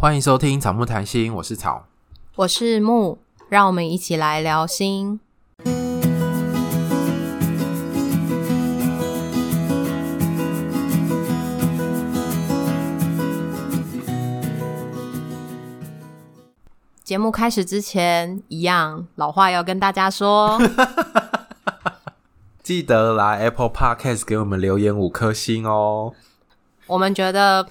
欢迎收听草木谈心，我是草，我是木，让我们一起来聊心。节目开始之前，一样老话要跟大家说，记得来 Apple Podcast 给我们留言五颗星哦。我们觉得，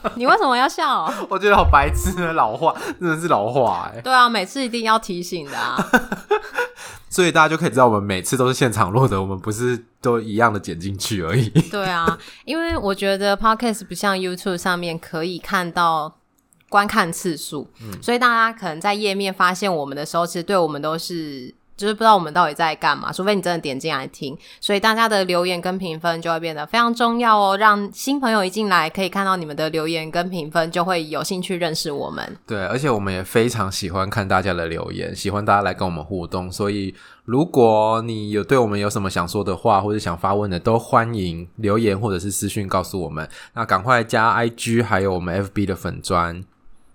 你为什么要笑？我觉得好白痴的老话，真的是老话哎。对啊，每次一定要提醒的啊。所以大家就可以知道，我们每次都是现场录的，我们不是都一样的剪进去而已。对啊，因为我觉得 Podcast 不像 YouTube 上面可以看到观看次数，嗯，所以大家可能在页面发现我们的时候，其实对我们都是。就是不知道我们到底在干嘛，除非你真的点进来听，所以大家的留言跟评分就会变得非常重要哦。让新朋友一进来可以看到你们的留言跟评分，就会有兴趣认识我们。对，而且我们也非常喜欢看大家的留言，喜欢大家来跟我们互动。所以如果你有对我们有什么想说的话，或者想发问的，都欢迎留言或者是私讯告诉我们。那赶快加 IG，还有我们 FB 的粉砖。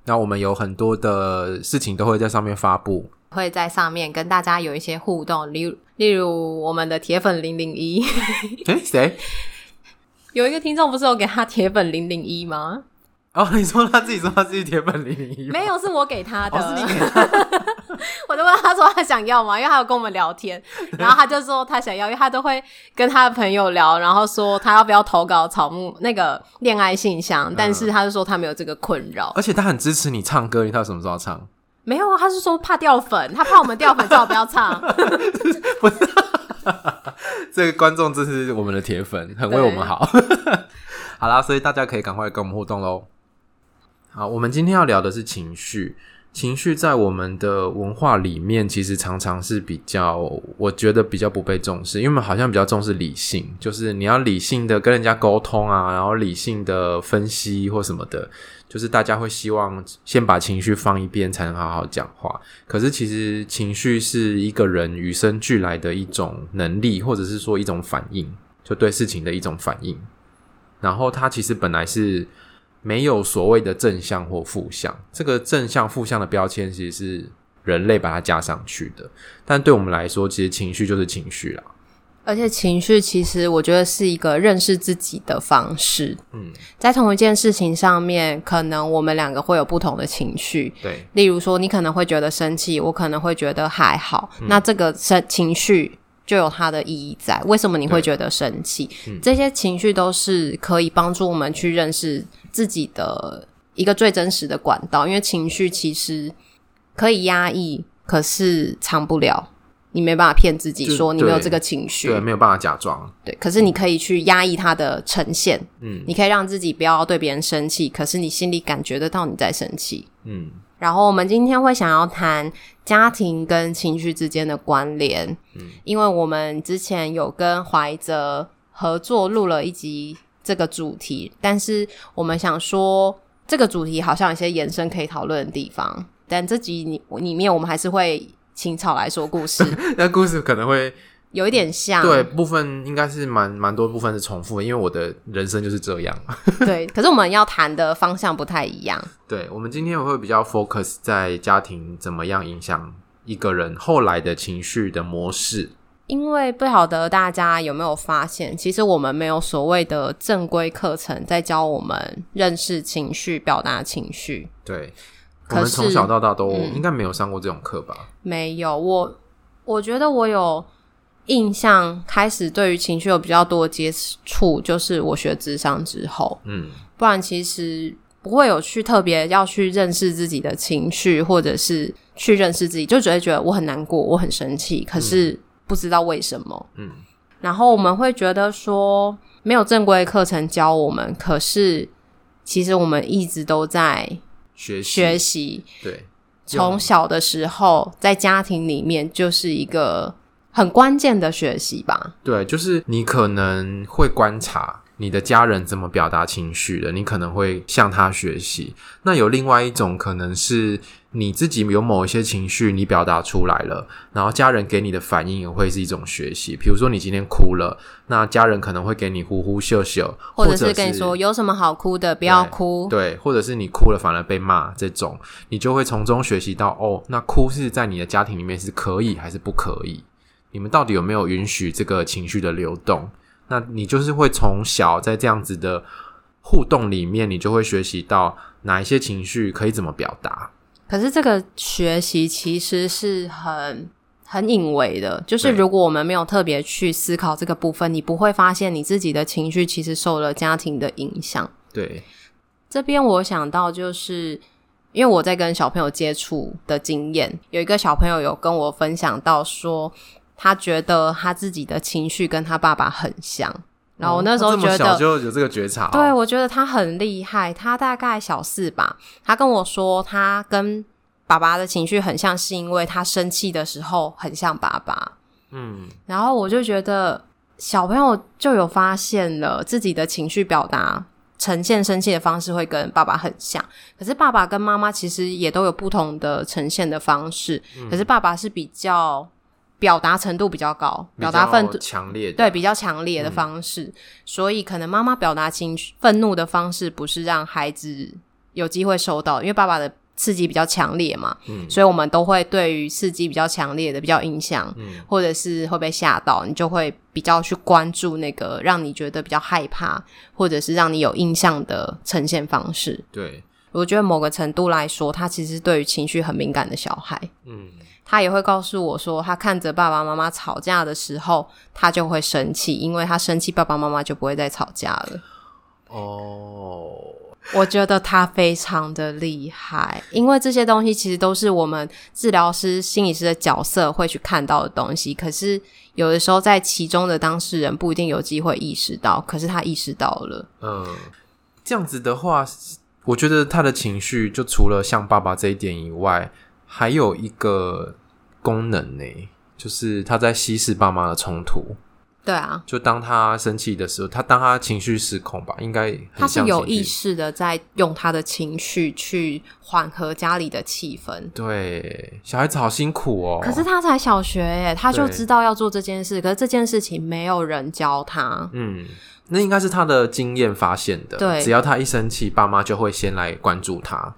那我们有很多的事情都会在上面发布。会在上面跟大家有一些互动，例如例如我们的铁粉零零一，诶谁？有一个听众不是有给他铁粉零零一吗？哦，你说他自己说他自己铁粉零零一，没有，是我给他的，哦、是你给他的。我就问他说他想要吗？因为他有跟我们聊天，然后他就说他想要，因为他都会跟他的朋友聊，然后说他要不要投稿草木那个恋爱信箱，嗯，但是他就说他没有这个困扰，而且他很支持你唱歌，你知道什么时候唱？没有啊，他是说怕掉粉，他怕我们掉粉，叫我不要唱。不是，这个观众真是我们的铁粉，很为我们好。好啦，所以大家可以赶快跟我们互动喽。好，我们今天要聊的是情绪。情绪在我们的文化里面，其实常常是比较，我觉得比较不被重视，因为我们好像比较重视理性，就是你要理性的跟人家沟通啊，然后理性的分析或什么的，就是大家会希望先把情绪放一边，才能好好讲话。可是其实情绪是一个人与生俱来的一种能力，或者是说一种反应，就对事情的一种反应。然后它其实本来是。没有所谓的正向或负向，这个正向负向的标签其实是人类把它加上去的。但对我们来说，其实情绪就是情绪啦。而且情绪其实我觉得是一个认识自己的方式。嗯，在同一件事情上面，可能我们两个会有不同的情绪。对，例如说，你可能会觉得生气，我可能会觉得还好。嗯，那这个生情绪。就有它的意义在。为什么你会觉得生气？嗯，这些情绪都是可以帮助我们去认识自己的一个最真实的管道。因为情绪其实可以压抑，可是藏不了。你没办法骗自己说你没有这个情绪，对，没有办法假装。对，可是你可以去压抑它的呈现。嗯，你可以让自己不要对别人生气，可是你心里感觉得到你在生气。嗯。然后我们今天会想要谈家庭跟情绪之间的关联，嗯，因为我们之前有跟怀泽合作录了一集这个主题，但是我们想说这个主题好像有些延伸可以讨论的地方，但这集里里面我们还是会请草来说故事，那故事可能会。有一点像，对，部分应该是蛮蛮多部分是重复的，因为我的人生就是这样。对，可是我们要谈的方向不太一样。对，我们今天我会比较 focus 在家庭怎么样影响一个人后来的情绪的模式。因为不晓得大家有没有发现，其实我们没有所谓的正规课程在教我们认识情绪、表达情绪。对，我们从小到大都应该没有上过这种课吧？嗯，没有，我我觉得我有。印象开始对于情绪有比较多的接触，就是我学智商之后，嗯，不然其实不会有去特别要去认识自己的情绪，或者是去认识自己，就只会觉得我很难过，我很生气，可是不知道为什么，嗯，然后我们会觉得说没有正规课程教我们，可是其实我们一直都在学习，学习，对，从小的时候在家庭里面就是一个。很关键的学习吧？对，就是你可能会观察，你的家人怎么表达情绪的，你可能会向他学习。那有另外一种可能是你自己有某一些情绪，你表达出来了，然后家人给你的反应也会是一种学习。比如说你今天哭了，那家人可能会给你呼呼秀秀，或者是跟你说有什么好哭的，不要哭。对，或者是你哭了反而被骂，这种你就会从中学习到哦，那哭是在你的家庭里面是可以还是不可以？你们到底有没有允许这个情绪的流动？那你就是会从小在这样子的互动里面，你就会学习到哪一些情绪可以怎么表达。可是这个学习其实是很很隐微的，就是如果我们没有特别去思考这个部分，你不会发现你自己的情绪其实受了家庭的影响。对，这边我想到就是因为我在跟小朋友接触的经验，有一个小朋友有跟我分享到说。他觉得他自己的情绪跟他爸爸很像，然后我那时候觉得、哦、小就有这个觉察、哦，对，我觉得他很厉害。他大概小四吧，他跟我说他跟爸爸的情绪很像，是因为他生气的时候很像爸爸。嗯，然后我就觉得小朋友就有发现了自己的情绪表达呈现生气的方式会跟爸爸很像，可是爸爸跟妈妈其实也都有不同的呈现的方式，嗯、可是爸爸是比较。表达程度比较高，表达愤怒强烈，对，比较强烈的方式，嗯、所以可能妈妈表达情绪愤怒的方式不是让孩子有机会收到，因为爸爸的刺激比较强烈嘛，嗯，所以我们都会对于刺激比较强烈的比较印象，嗯，或者是会被吓到，你就会比较去关注那个让你觉得比较害怕，或者是让你有印象的呈现方式。对，我觉得某个程度来说，他其实对于情绪很敏感的小孩，嗯。他也会告诉我说，他看着爸爸妈妈吵架的时候，他就会生气，因为他生气，爸爸妈妈就不会再吵架了。哦，我觉得他非常的厉害，因为这些东西其实都是我们治疗师、心理师的角色会去看到的东西。可是有的时候，在其中的当事人不一定有机会意识到，可是他意识到了。嗯，这样子的话，我觉得他的情绪就除了像爸爸这一点以外。还有一个功能呢，就是他在稀释爸妈的冲突。对啊，就当他生气的时候，他当他情绪失控吧，应该他是有意识的在用他的情绪去缓和家里的气氛。对，小孩子好辛苦哦。可是他才小学耶，他就知道要做这件事，可是这件事情没有人教他。嗯，那应该是他的经验发现的。对，只要他一生气，爸妈就会先来关注他。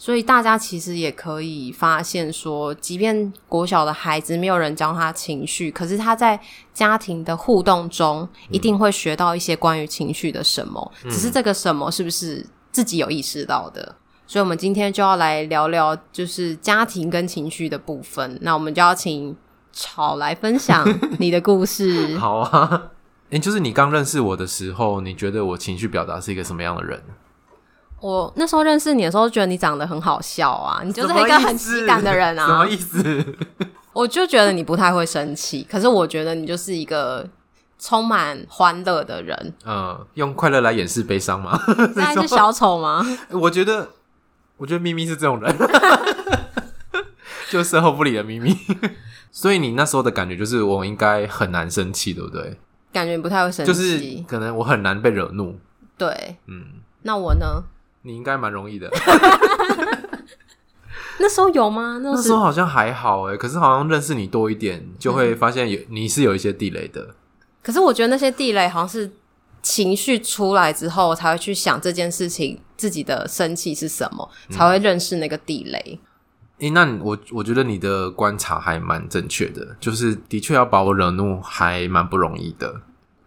所以大家其实也可以发现说，即便国小的孩子没有人教他情绪，可是他在家庭的互动中一定会学到一些关于情绪的什么，嗯、只是这个什么是不是自己有意识到的？所以，我们今天就要来聊聊，就是家庭跟情绪的部分。那我们就要请草来分享 你的故事。好啊，诶、欸，就是你刚认识我的时候，你觉得我情绪表达是一个什么样的人？我那时候认识你的时候，觉得你长得很好笑啊，你就是一个很喜感的人啊。什么意思？我就觉得你不太会生气，可是我觉得你就是一个充满欢乐的人。嗯，用快乐来掩饰悲伤吗？那是小丑吗？我觉得，我觉得咪咪是这种人，就事后不理的咪咪。所以你那时候的感觉就是我应该很难生气，对不对？感觉不太会生气，就是可能我很难被惹怒。对，嗯，那我呢？你应该蛮容易的，那时候有吗？那时候，那时候好像还好哎，可是好像认识你多一点，就会发现有你是有一些地雷的。可是我觉得那些地雷好像是情绪出来之后才会去想这件事情，自己的生气是什么，才会认识那个地雷。诶、欸，那我我觉得你的观察还蛮正确的，就是的确要把我惹怒还蛮不容易的。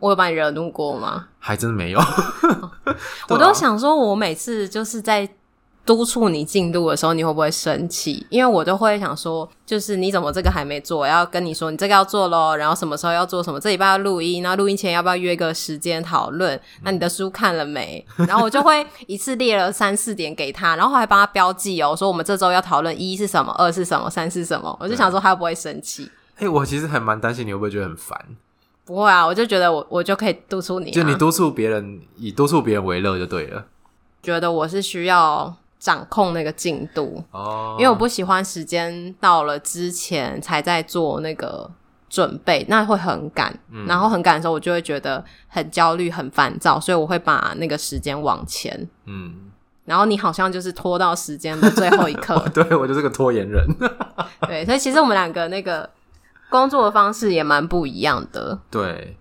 我有把你惹怒过吗？还真的没有。我都想说，我每次就是在督促你进度的时候，你会不会生气？因为我都会想说，就是你怎么这个还没做？要跟你说，你这个要做咯，然后什么时候要做什么？这礼拜要录音，然后录音前要不要约个时间讨论？那你的书看了没？然后我就会一次列了三四点给他，然后还帮他标记哦，说我们这周要讨论一是什么，二是什么，三是什么。我就想说，他会不会生气？嘿，我其实还蛮担心你会不会觉得很烦。不会啊，我就觉得我我就可以督促你，啊，就你督促别人，以督促别人为乐就对了。觉得我是需要掌控那个进度。哦，因为我不喜欢时间到了之前才在做那个准备，那会很赶，嗯、然后很赶的时候，我就会觉得很焦虑、很烦躁，所以我会把那个时间往前。嗯，然后你好像就是拖到时间的最后一刻，对，我就是个拖延人。对，所以其实我们两个那个工作的方式也蛮不一样的。对，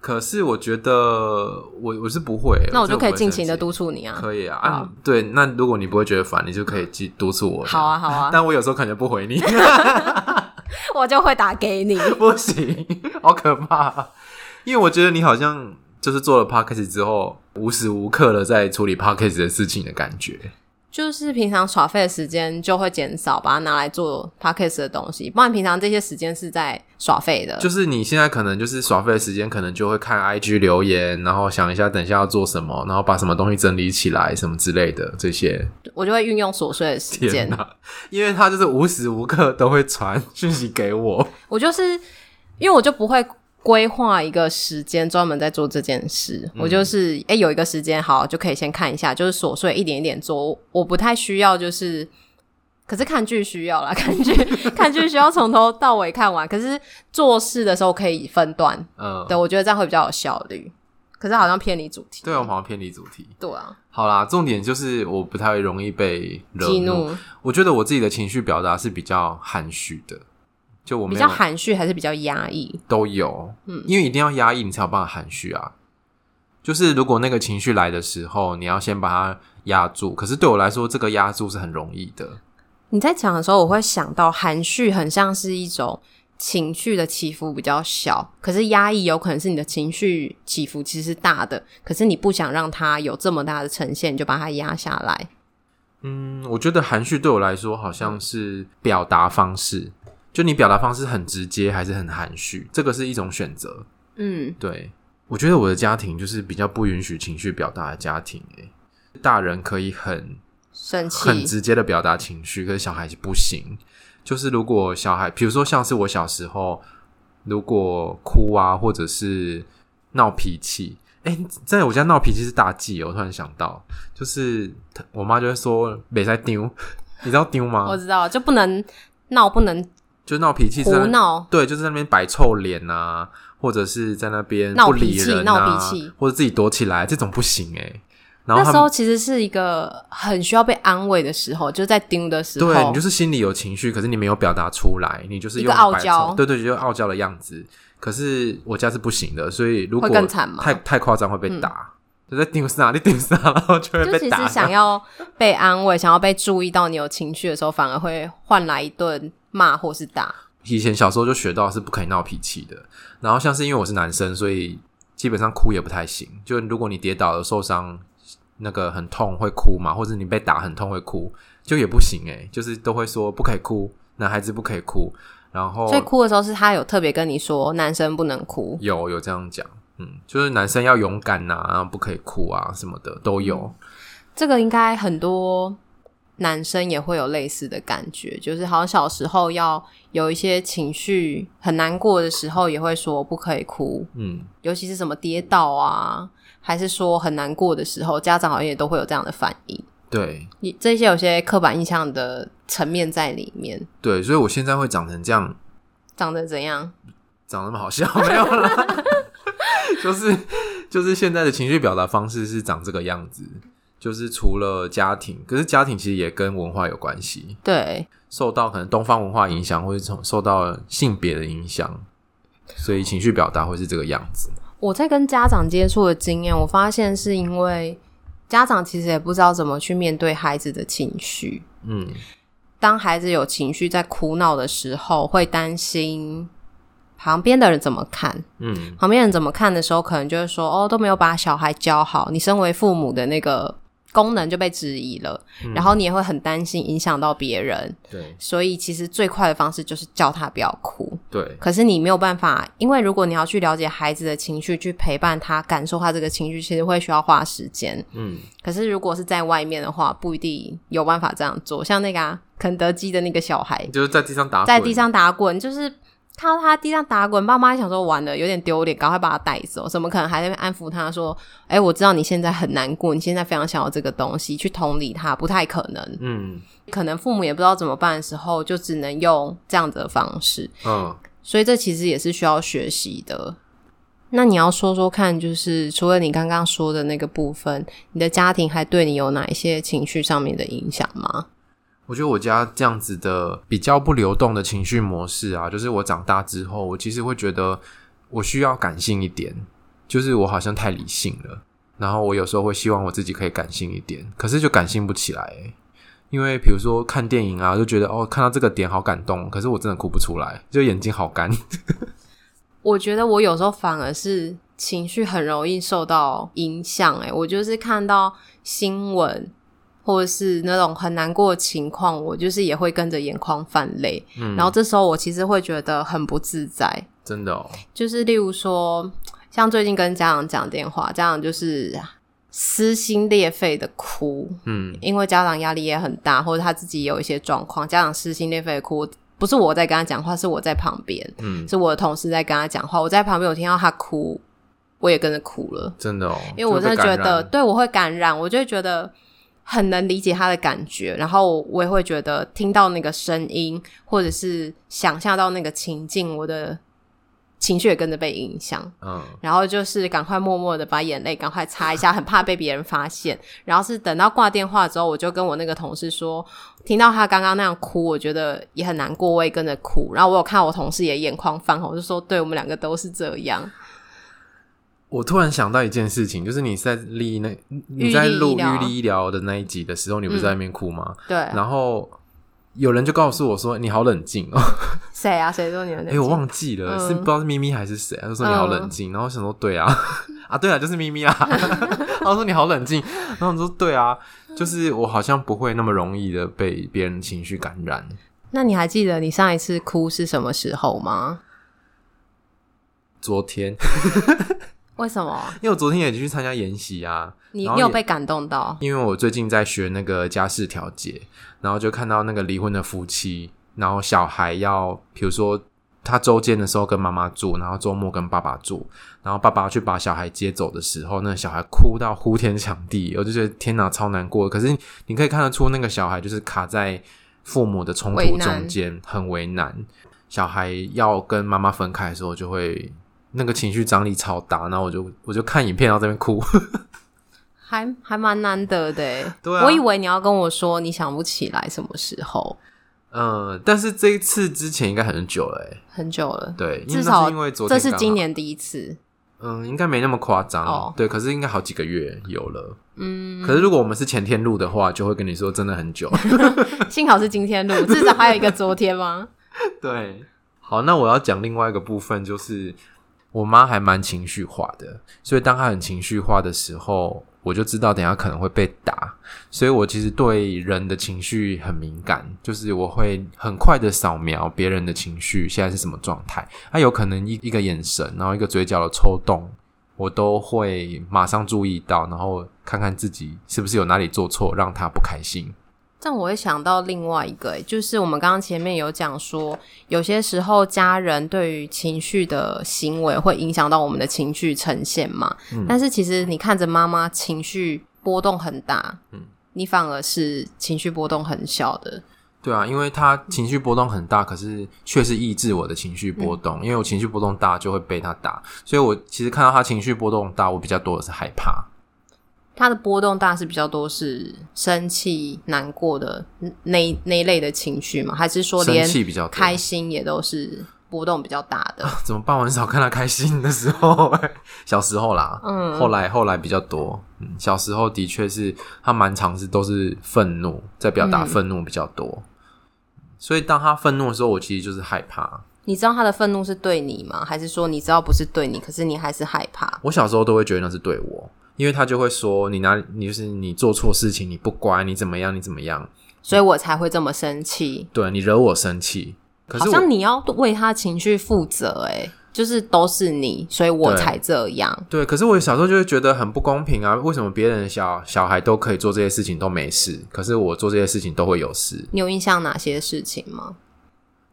可是我觉得我我是不会，那我就可以尽情的督促你啊，可以啊。好啊，对，那如果你不会觉得烦，你就可以去督促我。好啊，好啊。但我有时候可能不回你。我就会打给你，不行，好可怕。因为我觉得你好像就是做了 podcast 之后，无时无刻的在处理 podcast 的事情的感觉。就是平常耍废的时间就会减少，把它拿来做 podcast 的东西。不然平常这些时间是在耍废的。就是你现在可能就是耍废的时间，可能就会看 IG 留言，然后想一下等一下要做什么，然后把什么东西整理起来，什么之类的这些。我就会运用琐碎的时间，因为他就是无时无刻都会传讯息给我。我就是因为我就不会。规划一个时间专门在做这件事，嗯、我就是哎、欸、有一个时间好就可以先看一下，就是琐碎一点一点做，我不太需要就是，可是看剧需要啦，看剧 看剧需要从头到尾看完，可是做事的时候可以分段，嗯，对，我觉得这样会比较有效率。可是好像偏离主题，对，我好像偏离主题，对啊。好啦，重点就是我不太容易被激怒，我觉得我自己的情绪表达是比较含蓄的。就我们比较含蓄还是比较压抑？都有，嗯，因为一定要压抑，你才有办法含蓄啊。就是如果那个情绪来的时候，你要先把它压住。可是对我来说，这个压住是很容易的。你在讲的时候，我会想到含蓄很像是一种情绪的起伏比较小，可是压抑有可能是你的情绪起伏其实是大的，可是你不想让它有这么大的呈现，你就把它压下来。嗯，我觉得含蓄对我来说好像是表达方式。就你表达方式很直接还是很含蓄，这个是一种选择。嗯，对，我觉得我的家庭就是比较不允许情绪表达的家庭。诶，大人可以很生气、很直接的表达情绪，可是小孩子不行。就是如果小孩，比如说像是我小时候，如果哭啊，或者是闹脾气，诶，在我家闹脾气是大忌哦。我突然想到，就是我妈就会说别再丢，你知道丢吗？我知道，就不能闹，不能。就闹脾气，胡闹，对，就是在那边摆臭脸啊，或者是在那边不理人啊，闹脾气，或者自己躲起来，这种不行诶、欸。然后那时候其实是一个很需要被安慰的时候，就在丢的时候，对，你就是心里有情绪，可是你没有表达出来，你就是用一个傲娇，对对，就傲娇的样子。可是我家是不行的，所以如果太太夸张会被打。就在丢啥，你丢啥，然后就会被打。就其实想要被安慰，想要被注意到你有情绪的时候，反而会换来一顿。骂或是打，以前小时候就学到是不可以闹脾气的。然后像是因为我是男生，所以基本上哭也不太行。就如果你跌倒了受伤，那个很痛会哭嘛，或者你被打很痛会哭，就也不行诶，就是都会说不可以哭，男孩子不可以哭。然后所以哭的时候是他有特别跟你说男生不能哭，有有这样讲，嗯，就是男生要勇敢呐，不可以哭啊什么的都有。嗯，这个应该很多。男生也会有类似的感觉，就是好像小时候要有一些情绪很难过的时候，也会说不可以哭。嗯，尤其是什么跌倒啊，还是说很难过的时候，家长好像也都会有这样的反应。对，这些有些刻板印象的层面在里面。对，所以我现在会长成这样，长得怎样？长那么好笑没有啦，就是就是现在的情绪表达方式是长这个样子。就是除了家庭，可是家庭其实也跟文化有关系。对，受到可能东方文化影响，或者从受到性别的影响，所以情绪表达会是这个样子。我在跟家长接触的经验，我发现是因为家长其实也不知道怎么去面对孩子的情绪。嗯，当孩子有情绪在哭闹的时候，会担心旁边的人怎么看。嗯，旁边人怎么看的时候，可能就会说：“哦，都没有把小孩教好。”你身为父母的那个。功能就被质疑了，嗯、然后你也会很担心影响到别人。对，所以其实最快的方式就是叫他不要哭。对，可是你没有办法，因为如果你要去了解孩子的情绪，去陪伴他，感受他这个情绪，其实会需要花时间。嗯，可是如果是在外面的话，不一定有办法这样做。像那个、啊、肯德基的那个小孩，就是在地上打滚，在地上打滚，就是。看到他地上打滚，爸妈想说完了，有点丢脸，赶快把他带走。怎么可能还在那边安抚他说：“哎、欸，我知道你现在很难过，你现在非常想要这个东西，去同理他，不太可能。”嗯，可能父母也不知道怎么办的时候，就只能用这样子的方式。嗯，所以这其实也是需要学习的。那你要说说看，就是除了你刚刚说的那个部分，你的家庭还对你有哪一些情绪上面的影响吗？我觉得我家这样子的比较不流动的情绪模式啊，就是我长大之后，我其实会觉得我需要感性一点，就是我好像太理性了。然后我有时候会希望我自己可以感性一点，可是就感性不起来，因为比如说看电影啊，就觉得哦，看到这个点好感动，可是我真的哭不出来，就眼睛好干。我觉得我有时候反而是情绪很容易受到影响欸，我就是看到新闻。或者是那种很难过的情况，我就是也会跟着眼眶泛泪，嗯，然后这时候我其实会觉得很不自在，真的哦。就是例如说，像最近跟家长讲电话，家长就是撕心裂肺的哭，嗯，因为家长压力也很大，或者他自己也有一些状况，家长撕心裂肺的哭，不是我在跟他讲话，是我在旁边，嗯，是我的同事在跟他讲话，我在旁边我听到他哭，我也跟着哭了，真的哦，因为我真的觉得，对，我会感染，我就会觉得。很能理解他的感觉，然后我也会觉得听到那个声音，或者是想象到那个情境，我的情绪也跟着被影响。嗯，然后就是赶快默默的把眼泪赶快擦一下，很怕被别人发现。然后是等到挂电话之后，我就跟我那个同事说，听到他刚刚那样哭，我觉得也很难过，我也跟着哭。然后我有看我同事也眼眶泛红，我就说，对，我们两个都是这样。我突然想到一件事情，就是你在立那你在录预立医疗的那一集的时候，你不是在那边哭吗？嗯、对。然后有人就告诉我说：“你好冷静哦。”谁啊？谁说你冷静？哎、欸，我忘记了，嗯、是不知道是咪咪还是谁、啊？就说你好冷静。嗯、然后我想说：“对啊，啊，对啊，就是咪咪啊。”然后说：“你好冷静。”然后我说：“对啊，就是我好像不会那么容易的被别人情绪感染。”那你还记得你上一次哭是什么时候吗？昨天。为什么？因为我昨天也去参加研习啊，你你有被感动到？因为我最近在学那个家事调解，然后就看到那个离婚的夫妻，然后小孩要，比如说他周间的时候跟妈妈住，然后周末跟爸爸住，然后爸爸去把小孩接走的时候，那个小孩哭到呼天抢地，我就觉得天哪，超难过。可是你可以看得出，那个小孩就是卡在父母的冲突中间，很为难。小孩要跟妈妈分开的时候，就会。那个情绪张力超大，然后我就我就看影片，然后在那边哭，还还蛮难得的。对啊，我以为你要跟我说你想不起来什么时候。嗯，但是这一次之前应该很久了，哎，很久了。对，至少因为昨天这是今年第一次。嗯，应该没那么夸张。哦，对，可是应该好几个月有了。嗯，可是如果我们是前天录的话，就会跟你说真的很久。幸好是今天录，至少还有一个昨天吗？对。好，那我要讲另外一个部分，就是。我妈还蛮情绪化的，所以当她很情绪化的时候，我就知道等下可能会被打，所以我其实对人的情绪很敏感，就是我会很快的扫描别人的情绪现在是什么状态，她有可能一一个眼神，然后一个嘴角的抽动，我都会马上注意到，然后看看自己是不是有哪里做错，让她不开心。但我会想到另外一个，就是我们刚刚前面有讲说，有些时候家人对于情绪的行为会影响到我们的情绪呈现嘛。嗯。但是其实你看着妈妈情绪波动很大，嗯，你反而是情绪波动很小的。对啊，因为他情绪波动很大，可是却是抑制我的情绪波动。嗯。因为我情绪波动大，就会被他打，所以我其实看到他情绪波动大，我比较多的是害怕。他的波动大是比较多是生气、难过的那那一类的情绪吗？还是说连开心也都是波动比较大的？怎么办？我很少看他开心的时候，小时候啦，嗯，后来后来比较多。嗯，小时候的确是他蛮常是都是愤怒，在表达愤怒比较多。嗯，所以当他愤怒的时候，我其实就是害怕。你知道他的愤怒是对你吗？还是说你知道不是对你，可是你还是害怕？我小时候都会觉得那是对我。因为他就会说你哪里，你就是你做错事情，你不乖，你怎么样，你怎么样，所以我才会这么生气。对，你惹我生气，可是好像你要为他情绪负责，哎，就是都是你，所以我才这样。对，对，可是我小时候就会觉得很不公平啊！为什么别人小小孩都可以做这些事情都没事，可是我做这些事情都会有事？你有印象哪些事情吗？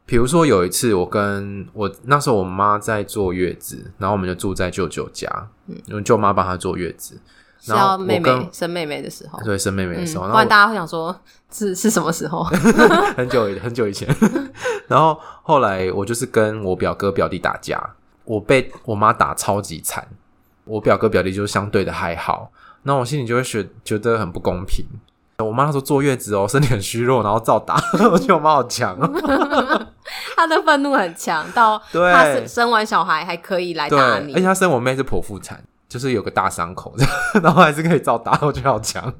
比如说有一次，我跟我那时候我妈在坐月子，然后我们就住在舅舅家，嗯，因为舅妈帮她坐月子，然后妹妹生妹妹的时候，对，生妹妹的时候，不然大家会想说是 是什么时候？很久很久以前。然后后来我就是跟我表哥表弟打架，我被我妈打超级惨，我表哥表弟就相对的还好，那我心里就会觉觉得很不公平。我妈那时候坐月子哦，身体很虚弱，然后照打，我觉得我妈好强哦。她的愤怒很强，到他生生完小孩还可以来打你，而且他生我妹是剖腹产。就是有个大伤口，然后还是可以照打，我觉得好强。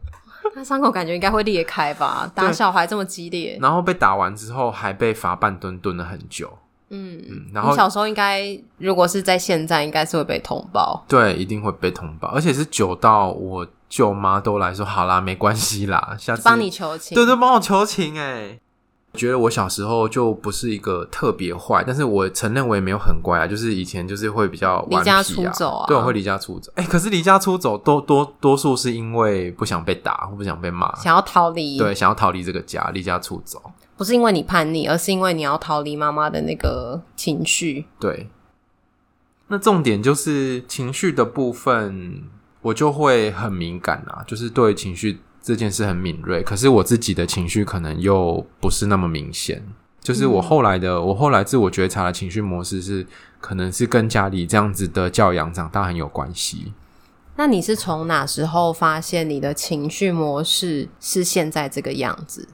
那伤口感觉应该会裂开吧？打小孩这么激烈，然后被打完之后还被罚半蹲，蹲了很久。嗯嗯，然后小时候应该如果是在现在，应该是会被通报。对，一定会被通报，而且是久到我舅妈都来说好啦，没关系啦，下次帮你求情。对对，帮我求情哎、欸。觉得我小时候就不是一个特别坏，但是我承认我也没有很乖啊，就是以前就是会比较离家出走啊，对，我会离家出走。哎、欸，可是离家出走多多多数是因为不想被打或不想被骂，想要逃离，对，想要逃离这个家，离家出走，不是因为你叛逆，而是因为你要逃离妈妈的那个情绪。对，那重点就是情绪的部分，我就会很敏感啊，就是对情绪。这件事很敏锐，可是我自己的情绪可能又不是那么明显。就是我后来的，嗯、我后来自我觉察的情绪模式是，可能是跟家里这样子的教养长大很有关系。那你是从哪时候发现你的情绪模式是现在这个样子？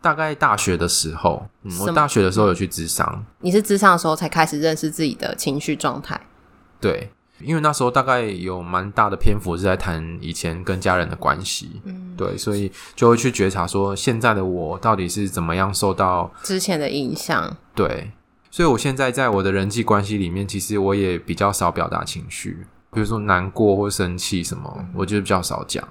大概大学的时候，嗯，我大学的时候有去智商。你是智商的时候才开始认识自己的情绪状态？对。因为那时候大概有蛮大的篇幅是在谈以前跟家人的关系，嗯，对，所以就会去觉察说，现在的我到底是怎么样受到之前的影响。对，所以我现在在我的人际关系里面，其实我也比较少表达情绪，比如说难过或生气什么，嗯，我觉得比较少讲。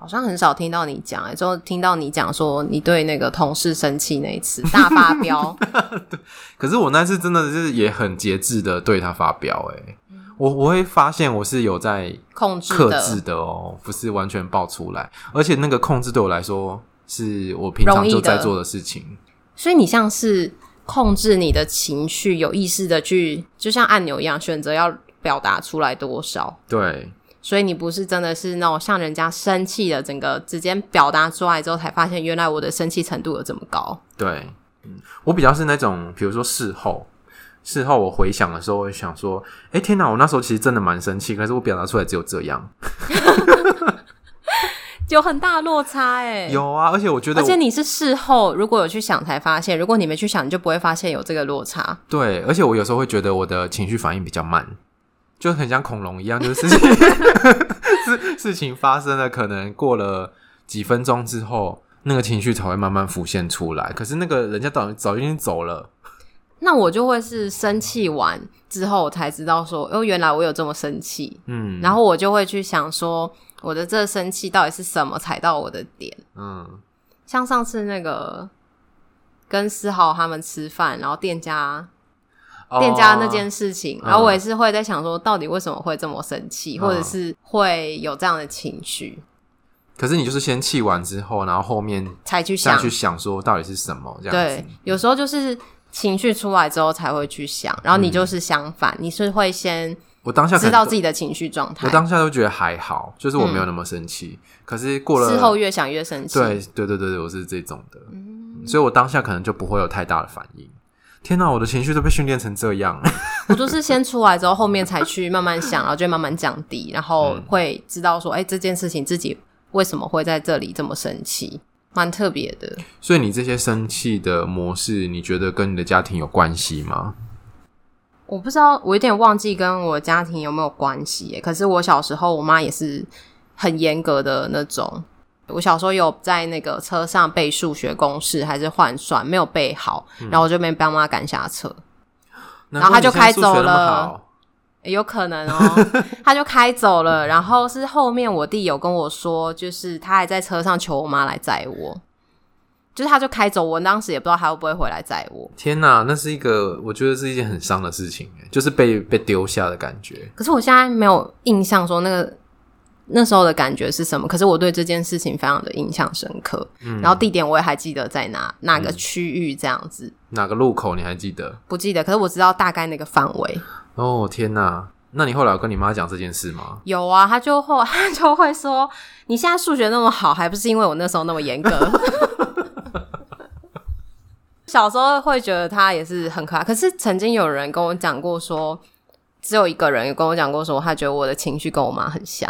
好像很少听到你讲，哎，就听到你讲说你对那个同事生气那一次 大发飙。对，可是我那次真的是也很节制的对他发飙，哎。我我会发现我是有在控制克制的哦，不是完全爆出来，而且那个控制对我来说是我平常就在做的事情。所以你像是控制你的情绪，有意识的去，就像按钮一样，选择要表达出来多少。对，所以你不是真的是那种像人家生气的整个直接表达出来之后，才发现原来我的生气程度有这么高。对，嗯，我比较是那种，比如说事后。事后我回想的时候，我会想说：“哎、欸，天哪！我那时候其实真的蛮生气，可是我表达出来只有这样，有很大的落差哎、欸。”有啊，而且我觉得我，而且你是事后如果有去想才发现，如果你没去想，你就不会发现有这个落差。对，而且我有时候会觉得我的情绪反应比较慢，就很像恐龙一样，就是事情 事事情发生了，可能过了几分钟之后，那个情绪才会慢慢浮现出来。可是那个人家早早已经走了。那我就会是生气完之后，我才知道说，哦，原来我有这么生气，嗯，然后我就会去想说，我的这生气到底是什么踩到我的点，嗯，像上次那个跟思豪他们吃饭，然后店家、哦、店家那件事情，然后我也是会在想说，到底为什么会这么生气，嗯、或者是会有这样的情绪？可是你就是先气完之后，然后后面才去想去想说到底是什么这样子？对，有时候就是。情绪出来之后才会去想，然后你就是相反，嗯、你是会先我当下知道自己的情绪状态。我当下都觉得还好，就是我没有那么生气。嗯、可是过了事后越想越生气。对对对对对，我是这种的，嗯、所以我当下可能就不会有太大的反应。天哪，我的情绪都被训练成这样。我就是先出来之后，后面才去慢慢想，然后就慢慢降低，然后会知道说，哎、欸，这件事情自己为什么会在这里这么生气。蛮特别的，所以你这些生气的模式，你觉得跟你的家庭有关系吗？我不知道，我有点忘记跟我家庭有没有关系。可是我小时候，我妈也是很严格的那种。我小时候有在那个车上背数学公式，还是换算，没有背好，然后我就被爸妈赶下车，嗯、然后他就开走了。有可能哦，他就开走了。然后是后面我弟有跟我说，就是他还在车上求我妈来载我，就是他就开走。我当时也不知道他会不会回来载我。天哪，那是一个我觉得是一件很伤的事情，就是被被丢下的感觉。可是我现在没有印象说那个那时候的感觉是什么。可是我对这件事情非常的印象深刻。嗯，然后地点我也还记得在哪哪个区域这样子，哪个路口你还记得？不记得，可是我知道大概那个范围。哦天哪，那你后来有跟你妈讲这件事吗？有啊，她就会 她就会说：“你现在数学那么好，还不是因为我那时候那么严格？” 小时候会觉得他也是很可爱，可是曾经有人跟我讲过说，只有一个人有跟我讲过说，他觉得我的情绪跟我妈很像。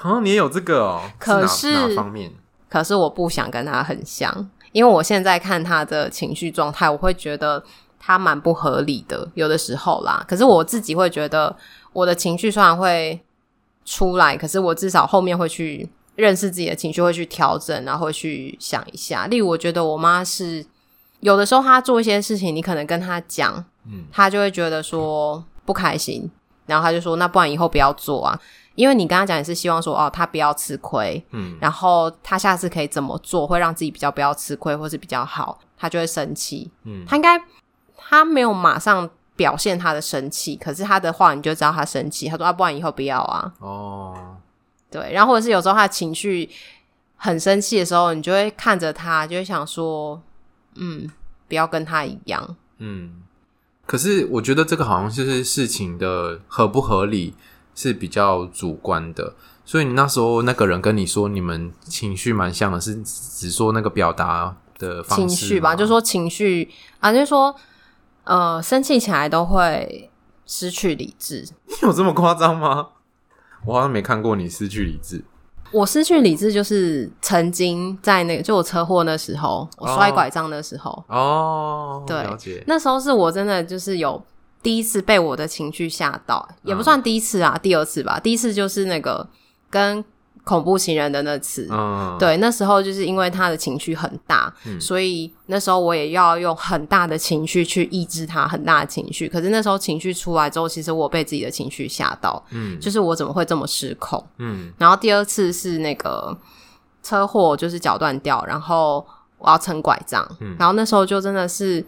啊，你也有这个哦？可是，哪方面？可是我不想跟他很像，因为我现在看他的情绪状态，我会觉得他蛮不合理的，有的时候啦。可是我自己会觉得，我的情绪虽然会出来，可是我至少后面会去认识自己的情绪，会去调整，然后会去想一下。例如，我觉得我妈是有的时候，她做一些事情，你可能跟她讲，嗯，她就会觉得说不开心，然后她就说：“那不然以后不要做啊。”因为你跟他讲也是希望说哦，他不要吃亏，嗯，然后他下次可以怎么做会让自己比较不要吃亏，或是比较好，他就会生气，嗯，他应该他没有马上表现他的生气，可是他的话你就知道他生气，他说啊，不然以后不要啊，哦，对，然后或者是有时候他的情绪很生气的时候，你就会看着他，就会想说，嗯，不要跟他一样，嗯，可是我觉得这个好像就是事情的合不合理。是比较主观的，所以你那时候那个人跟你说你们情绪蛮像的，是只说那个表达的方式情绪吧？就说情绪啊，就说呃，生气起来都会失去理智。有这么夸张吗？我好像没看过你失去理智。我失去理智就是曾经在那个就我车祸那时候，我摔拐杖的时候哦，对，了解。那时候是我真的就是有。第一次被我的情绪吓到，也不算第一次啊，嗯、第二次吧。第一次就是那个跟恐怖情人的那次，嗯、对，那时候就是因为他的情绪很大，嗯、所以那时候我也要用很大的情绪去抑制他很大的情绪。可是那时候情绪出来之后，其实我被自己的情绪吓到，嗯，就是我怎么会这么失控，嗯。然后第二次是那个车祸，就是脚断掉，然后我要撑拐杖，嗯，然后那时候就真的是。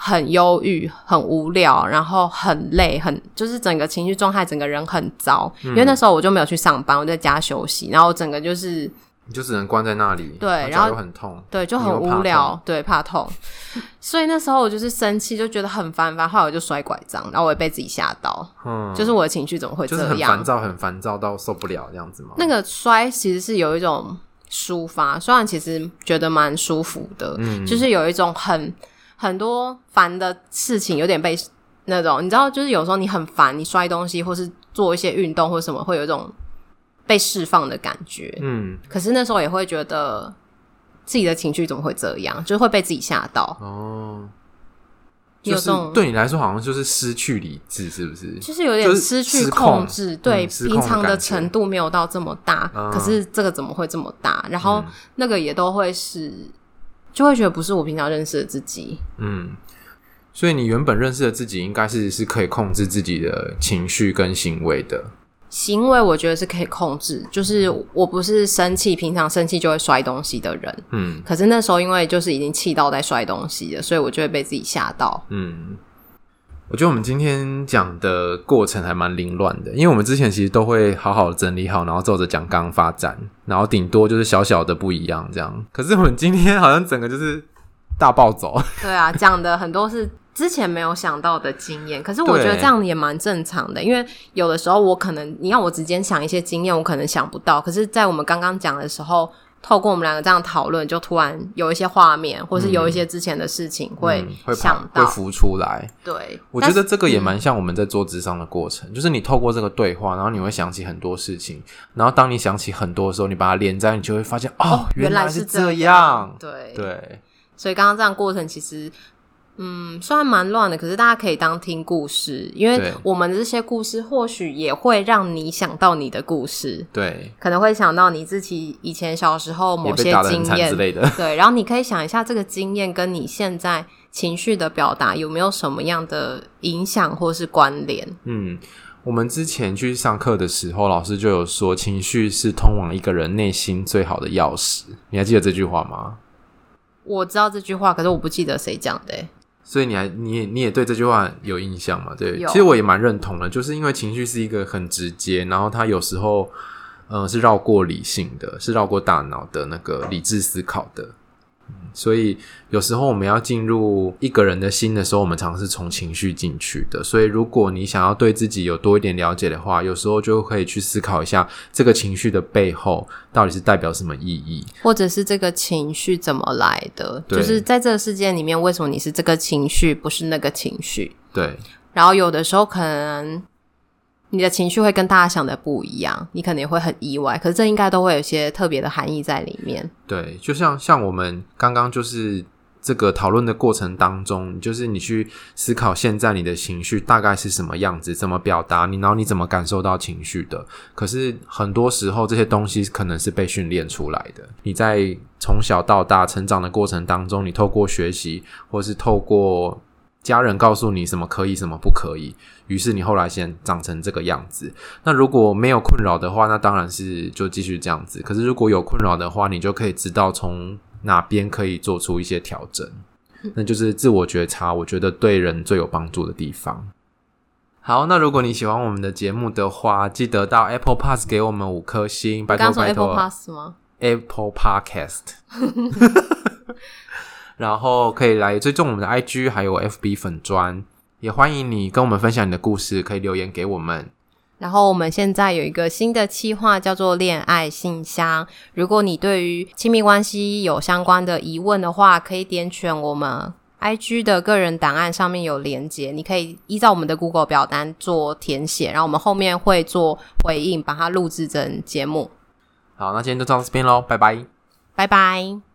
很忧郁，很无聊，然后很累，很就是整个情绪状态，整个人很糟。嗯、因为那时候我就没有去上班，我在家休息，然后整个就是你就只能关在那里，对，然后很痛，对，就很无聊，对，怕痛。所以那时候我就是生气，就觉得很烦烦，后来我就摔拐杖，然后我也被自己吓到，嗯，就是我的情绪怎么会这样？就是很烦躁，很烦躁到受不了这样子吗？那个摔其实是有一种抒发，虽然其实觉得蛮舒服的，嗯，就是有一种很。很多烦的事情有点被那种，你知道，就是有时候你很烦，你摔东西或是做一些运动或什么，会有一种被释放的感觉。嗯，可是那时候也会觉得自己的情绪怎么会这样，就是会被自己吓到。哦，就是对你来说好像就是失去理智，是不是？就是有点失去控制。对，平常的程度没有到这么大，可是这个怎么会这么大？然后那个也都会是。就会觉得不是我平常认识的自己，嗯，所以你原本认识的自己应该是是可以控制自己的情绪跟行为的。行为我觉得是可以控制，就是我不是生气，平常生气就会摔东西的人，嗯，可是那时候因为就是已经气到在摔东西了，所以我就会被自己吓到，嗯。我觉得我们今天讲的过程还蛮凌乱的，因为我们之前其实都会好好整理好，然后照着讲纲发展，然后顶多就是小小的不一样这样。可是我们今天好像整个就是大暴走。对啊，讲的很多是之前没有想到的经验，可是我觉得这样也蛮正常的，因为有的时候我可能你要我直接想一些经验，我可能想不到，可是在我们刚刚讲的时候。透过我们两个这样讨论，就突然有一些画面，或是有一些之前的事情会想到、会浮出来。对，我觉得这个也蛮像我们在做智商的过程，嗯、就是你透过这个对话，然后你会想起很多事情，然后当你想起很多的时候，你把它连在，你就会发现哦，原来是这样。对，对所以刚刚这样过程其实。嗯，虽然蛮乱的，可是大家可以当听故事，因为我们的这些故事或许也会让你想到你的故事，对，可能会想到你自己以前小时候某些经验之类的，对，然后你可以想一下这个经验跟你现在情绪的表达有没有什么样的影响或是关联？嗯，我们之前去上课的时候，老师就有说，情绪是通往一个人内心最好的钥匙，你还记得这句话吗？我知道这句话，可是我不记得谁讲的欸。所以你还你也你也对这句话有印象嘛？对，其实我也蛮认同的，就是因为情绪是一个很直接，然后它有时候，嗯、呃，是绕过理性的，是绕过大脑的那个理智思考的。所以有时候我们要进入一个人的心的时候，我们常常是从情绪进去的。所以如果你想要对自己有多一点了解的话，有时候就可以去思考一下这个情绪的背后到底是代表什么意义，或者是这个情绪怎么来的，就是在这个事件里面，为什么你是这个情绪，不是那个情绪？对。然后有的时候可能。你的情绪会跟大家想的不一样，你可能也会很意外，可是这应该都会有些特别的含义在里面。对，就像像我们刚刚就是这个讨论的过程当中，就是你去思考现在你的情绪大概是什么样子，怎么表达你，然后你怎么感受到情绪的。可是很多时候这些东西可能是被训练出来的。你在从小到大成长的过程当中，你透过学习，或是透过家人告诉你什么可以，什么不可以。于是你后来先长成这个样子。那如果没有困扰的话，那当然是就继续这样子。可是如果有困扰的话，你就可以知道从哪边可以做出一些调整。那就是自我觉察，我觉得对人最有帮助的地方。好，那如果你喜欢我们的节目的话，记得到 Apple Pass 给我们五颗星，拜托拜托。Apple Pass 吗？Apple Podcast。然后可以来追踪我们的 IG，还有 FB 粉砖。也欢迎你跟我们分享你的故事，可以留言给我们。然后我们现在有一个新的企划，叫做“恋爱信箱”。如果你对于亲密关系有相关的疑问的话，可以点选我们 IG 的个人档案，上面有连接，你可以依照我们的 Google 表单做填写，然后我们后面会做回应，把它录制成节目。好，那今天就到这边喽，拜拜，拜拜。